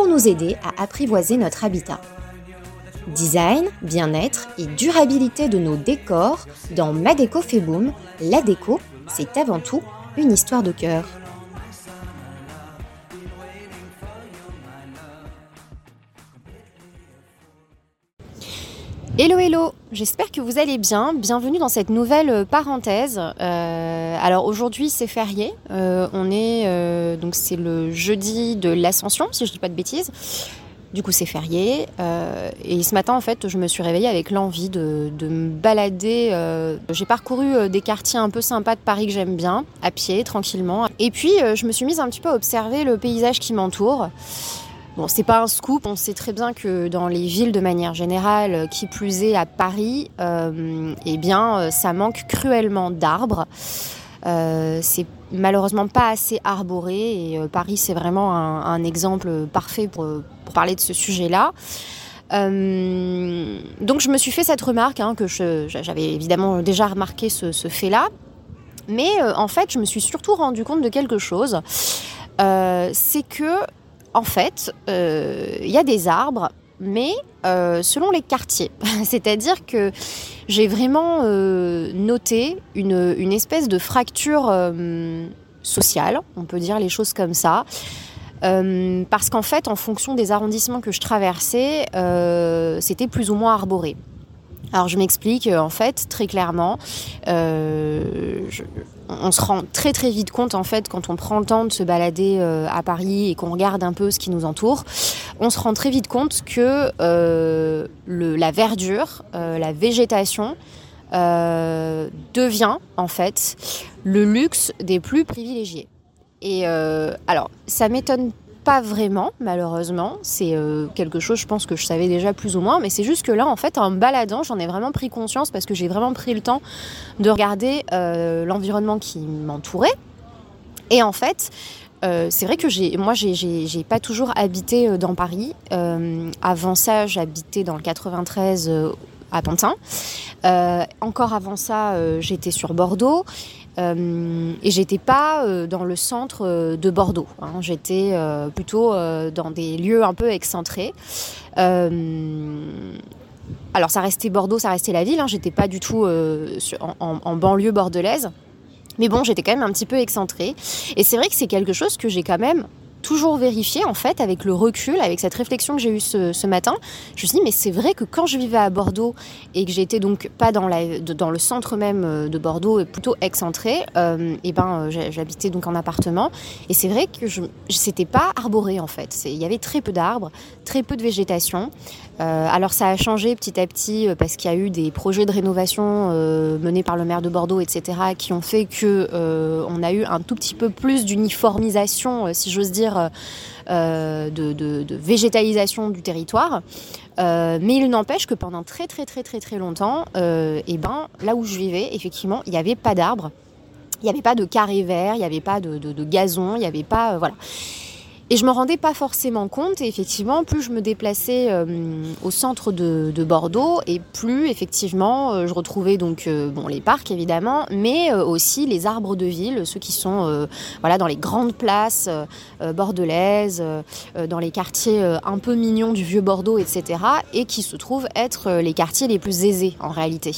pour nous aider à apprivoiser notre habitat. Design, bien-être et durabilité de nos décors dans Ma Déco fait boom, la déco, c'est avant tout une histoire de cœur. Hello hello, j'espère que vous allez bien. Bienvenue dans cette nouvelle euh, parenthèse. Euh, alors aujourd'hui c'est férié, euh, on est donc c'est le jeudi de l'Ascension si je dis pas de bêtises. Du coup c'est férié et ce matin en fait je me suis réveillée avec l'envie de, de, me balader. J'ai parcouru des quartiers un peu sympas de Paris que j'aime bien, à pied tranquillement. Et puis je me suis mise un petit peu à observer le paysage qui m'entoure. Bon, c'est pas un scoop, on sait très bien que dans les villes de manière générale, qui plus est à Paris, euh, eh bien, euh, ça manque cruellement d'arbres. Euh, c'est malheureusement pas assez arboré et Paris c'est vraiment un, exemple parfait pour, parler de ce sujet-là. donc je me suis fait cette remarque hein, que j'avais évidemment déjà remarqué ce, fait-là, mais en fait je me suis surtout rendu compte de quelque chose. c'est que en fait, euh, il y a des arbres, mais euh, selon les quartiers. C'est-à-dire que j'ai vraiment euh, noté une, espèce de fracture sociale, on peut dire les choses comme ça. parce qu'en fait, en fonction des arrondissements que je traversais, c'était plus ou moins arboré. Alors je m'explique, en fait, très clairement, on se rend très très vite compte en fait quand on prend le temps de se balader euh, à Paris et qu'on regarde un peu ce qui nous entoure, on se rend très vite compte que euh, la verdure, euh, la végétation devient en fait le luxe des plus privilégiés. Et alors ça m'étonne pas vraiment, malheureusement. C'est euh, quelque chose, je pense que je savais déjà plus ou moins, mais c'est juste que là, en fait, en baladant, j'en ai vraiment pris conscience parce que j'ai vraiment pris le temps de regarder euh, l'environnement qui m'entourait. Et en fait, euh, c'est vrai que j'ai, moi, j'ai pas toujours habité dans Paris. avant ça, j'habitais dans le 93 à Pantin. encore avant ça, j'étais sur Bordeaux. Euh, et j'étais pas euh, dans le centre euh, de Bordeaux. Hein. J'étais plutôt dans des lieux un peu excentrés. alors ça restait Bordeaux, ça restait la ville. Hein. J'étais pas du tout en, banlieue bordelaise. Mais bon, j'étais quand même un petit peu excentrée. Et c'est vrai que c'est quelque chose que j'ai quand même toujours vérifié en fait avec le recul, avec cette réflexion que j'ai eue ce, matin. Je me suis dit mais c'est vrai que quand je vivais à Bordeaux et que j'étais donc pas dans, le centre même euh, de Bordeaux, plutôt excentré, euh, et ben euh, j'habitais donc en appartement et c'est vrai que je c'était pas arboré en fait. Il y avait très peu d'arbres, très peu de végétation. alors ça a changé petit à petit parce qu'il y a eu des projets de rénovation menés par le maire de Bordeaux, etc., qui ont fait que on a eu un tout petit peu plus d'uniformisation, si j'ose dire euh, euh, de, végétalisation du territoire. Euh, mais il n'empêche que pendant très très très très très longtemps, eh ben, là où je vivais, effectivement, il n'y avait pas d'arbres, il n'y avait pas de carré vert, il n'y avait pas de, gazon, il n'y avait pas... voilà. Et je me rendais pas forcément compte. Et effectivement, plus je me déplaçais euh, au centre de, Bordeaux, et plus effectivement, euh, je retrouvais donc euh, bon les parcs évidemment, mais aussi les arbres de ville, ceux qui sont voilà dans les grandes places bordelaises, dans les quartiers un peu mignons du vieux Bordeaux, etc. Et qui se trouvent être les quartiers les plus aisés en réalité.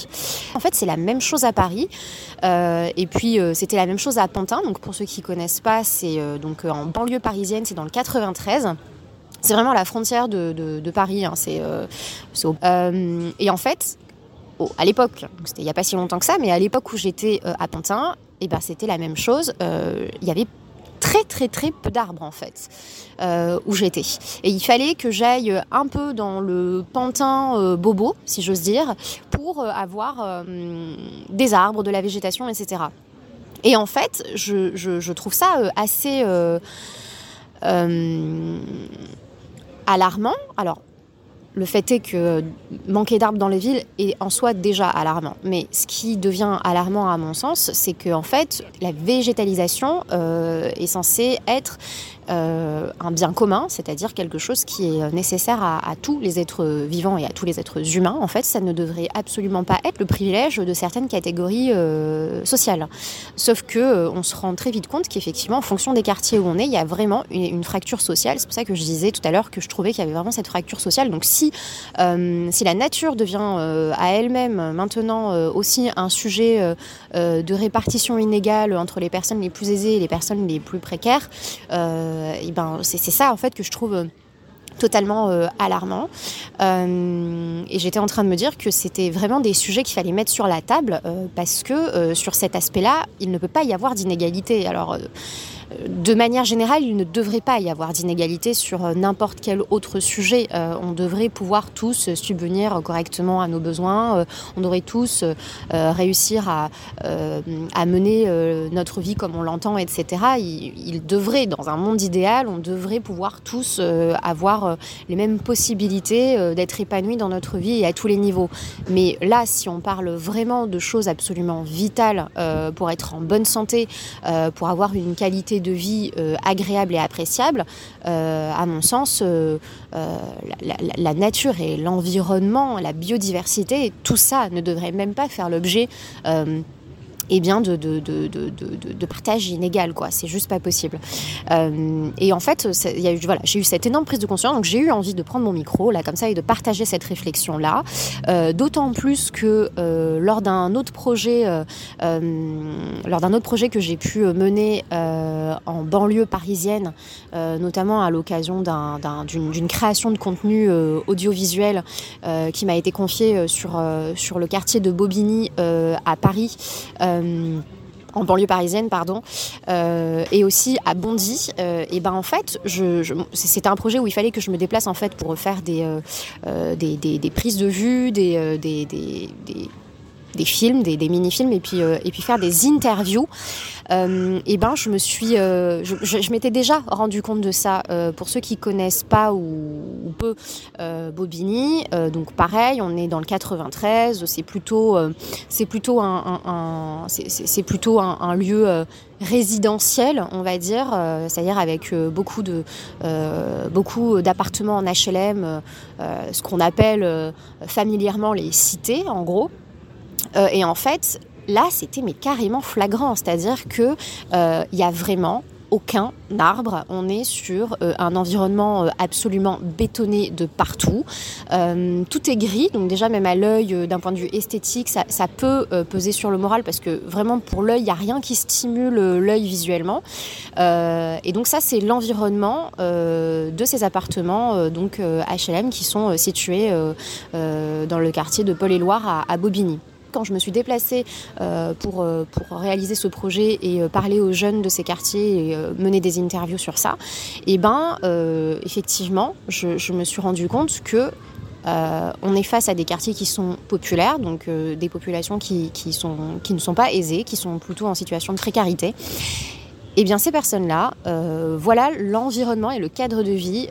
En fait, c'est la même chose à Paris. et puis c'était la même chose à Pantin. Donc pour ceux qui connaissent pas, c'est donc en banlieue parisienne, c'est dans le 93. C'est vraiment la frontière de, Paris. Hein. c'est, euh, euh, et en fait, à l'époque, c'était il n'y a pas si longtemps que ça, mais à l'époque où j'étais euh, à Pantin, et eh ben, c'était la même chose. Il y avait très très très peu d'arbres en fait où j'étais. Et il fallait que j'aille un peu dans le pantin bobo, si j'ose dire, pour avoir des arbres, de la végétation, etc. Et en fait, je, trouve ça assez alarmant. Alors, le fait est que manquer d'arbres dans les villes est en soi déjà alarmant. Mais ce qui devient alarmant à mon sens, c'est que en fait, la végétalisation est censée être euh, un bien commun, c'est-à-dire quelque chose qui est nécessaire à, tous les êtres vivants et à tous les êtres humains. En fait, ça ne devrait absolument pas être le privilège de certaines catégories euh, sociales. Sauf que euh, on se rend très vite compte qu'effectivement, en fonction des quartiers où on est, il y a vraiment une, fracture sociale. C'est pour ça que je disais tout à l'heure que je trouvais qu'il y avait vraiment cette fracture sociale. Donc si, si la nature devient à elle-même maintenant aussi un sujet de répartition inégale entre les personnes les plus aisées et les personnes les plus précaires, euh, ben, c'est ça en fait que je trouve euh, totalement euh, alarmant. et j'étais en train de me dire que c'était vraiment des sujets qu'il fallait mettre sur la table parce que sur cet aspect-là, il ne peut pas y avoir d'inégalité. Alors de manière générale, il ne devrait pas y avoir d'inégalité sur euh, n'importe quel autre sujet. Euh, on devrait pouvoir tous subvenir correctement à nos besoins. Euh, on devrait tous réussir à, mener notre vie comme on l'entend, etc. Il, devrait, dans un monde idéal, on devrait pouvoir tous avoir les mêmes possibilités d'être épanouis dans notre vie et à tous les niveaux. Mais là, si on parle vraiment de choses absolument vitales pour être en bonne santé, pour avoir une qualité de vie euh, agréable et appréciable, euh, à mon sens, euh, la, nature et l'environnement, la biodiversité, tout ça ne devrait même pas faire l'objet et bien de, partage inégal, quoi. C'est juste pas possible. Euh, et en fait, y a voilà, j'ai eu cette énorme prise de conscience, donc j'ai eu envie de prendre mon micro, là, comme ça, et de partager cette réflexion-là. Euh, d'autant plus que euh, lors d'un autre projet, lors d'un autre projet que j'ai pu mener en banlieue parisienne, notamment à l'occasion d'une création de contenu audiovisuel qui m'a été confiée sur le quartier de Bobigny à Paris. Euh, en banlieue parisienne, pardon, euh, et aussi à Bondy. Euh, et ben en fait, je, c'était un projet où il fallait que je me déplace en fait pour faire des, des, prises de vue, des, des, des films, des, mini-films, et puis, et puis faire des interviews. et ben, je me suis, je, m'étais déjà rendu compte de ça. pour ceux qui connaissent pas ou, peu Bobigny, donc pareil, on est dans le 93, c'est plutôt, c'est plutôt un, c'est plutôt un, lieu résidentiel, on va dire, c'est-à-dire avec beaucoup de beaucoup d'appartements en HLM, ce qu'on appelle familièrement les cités, en gros. Et en fait, là, c'était mais carrément flagrant, c'est-à-dire que il y a vraiment aucun arbre. On est sur euh, un environnement euh, absolument bétonné de partout. Euh, tout est gris, donc déjà même à l'œil, d'un point de vue esthétique, ça, peut peser sur le moral parce que vraiment pour l'œil, il n'y a rien qui stimule l'œil visuellement. et donc ça, c'est l'environnement de ces appartements, donc HLM, qui sont situés dans le quartier de Paul-et-Loire à Bobigny quand je me suis déplacée euh, pour, euh, pour réaliser ce projet et euh, parler aux jeunes de ces quartiers et mener des interviews sur ça, et eh ben effectivement, je, me suis rendu compte que on est face à des quartiers qui sont populaires, donc des populations qui, sont, qui ne sont pas aisées, qui sont plutôt en situation de précarité. Et eh bien ces personnes-là, voilà l'environnement et le cadre de vie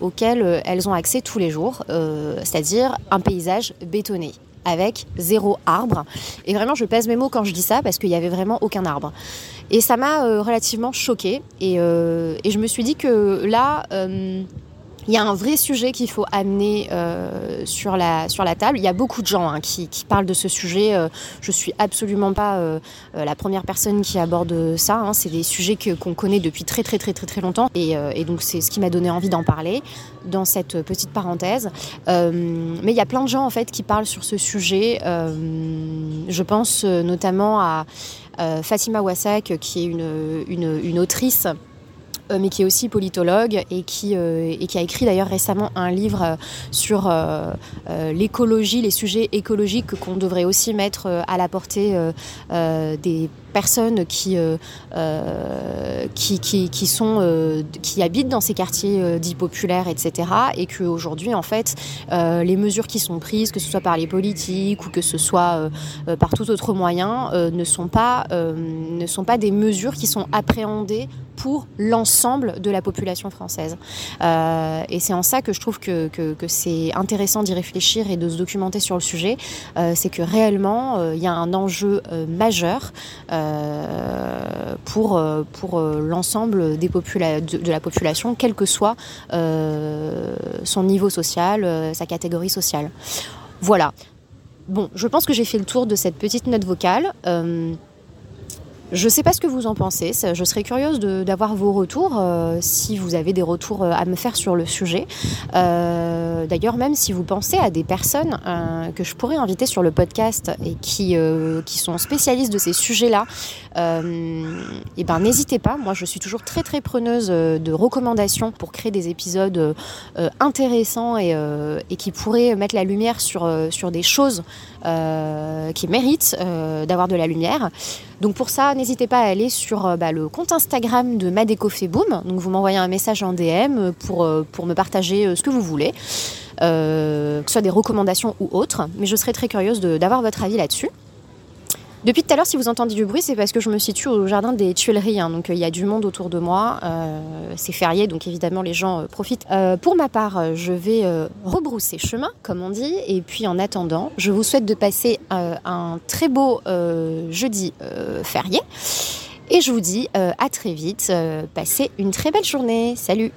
auquel elles ont accès tous les jours, c'est-à-dire un paysage bétonné avec zéro arbre. Et vraiment, je pèse mes mots quand je dis ça parce qu'il n'y avait vraiment aucun arbre. Et ça m'a euh, relativement choquée. Euh, et, je me suis dit que là, euh, il y a un vrai sujet qu'il faut amener euh, sur, la, sur la table. Il y a beaucoup de gens hein, qui, parlent de ce sujet. Euh, je suis absolument pas euh, la première personne qui aborde ça. Hein. C'est des sujets qu'on connaît depuis très très très très très longtemps. Et, donc c'est ce qui m'a donné envie d'en parler dans cette petite parenthèse. mais il y a plein de gens en fait qui parlent sur ce sujet. je pense notamment à Fatima Wassak, qui est une, une autrice mais qui est aussi politologue et qui, et qui a écrit d'ailleurs récemment un livre sur l'écologie, les sujets écologiques qu'on devrait aussi mettre à la portée des personnes qui, qui, qui, qui, sont, qui habitent dans ces quartiers dits populaires, etc. Et qu'aujourd'hui, en fait, les mesures qui sont prises, que ce soit par les politiques ou que ce soit par tout autre moyen, ne, sont pas, ne sont pas des mesures qui sont appréhendées pour l'ensemble de la population française. Euh, et c'est en ça que je trouve que, c'est intéressant d'y réfléchir et de se documenter sur le sujet. Euh, c'est que réellement, euh, il y a un enjeu majeur pour, pour l'ensemble des de, de, la population, quel que soit son niveau social, sa catégorie sociale. Voilà. Bon, je pense que j'ai fait le tour de cette petite note vocale. Je ne sais pas ce que vous en pensez. Je serais curieuse d'avoir vos retours, euh, si vous avez des retours euh, à me faire sur le sujet. Euh, d'ailleurs, même si vous pensez à des personnes que je pourrais inviter sur le podcast et qui, qui sont spécialistes de ces sujets-là, et ben n'hésitez pas. Moi, je suis toujours très très preneuse de recommandations pour créer des épisodes intéressants et, et, qui pourraient mettre la lumière sur, sur des choses qui méritent d'avoir de la lumière. Donc pour ça, n'hésitez pas à aller sur euh, bah, le compte Instagram de Madeco Boom. Donc vous m'envoyez un message en DM pour, euh, pour me partager euh, ce que vous voulez, que ce soit des recommandations ou autres. Mais je serais très curieuse d'avoir votre avis là-dessus. Depuis tout à l'heure, si vous entendez du bruit, c'est parce que je me situe au jardin des Tuileries. Hein. donc il y a du monde autour de moi. Euh, c'est férié, donc évidemment les gens euh, profitent. Euh, pour ma part, je vais rebrousser chemin, comme on dit. Et puis en attendant, je vous souhaite de passer un très beau jeudi férié. Et je vous dis à très vite. passez une très belle journée. Salut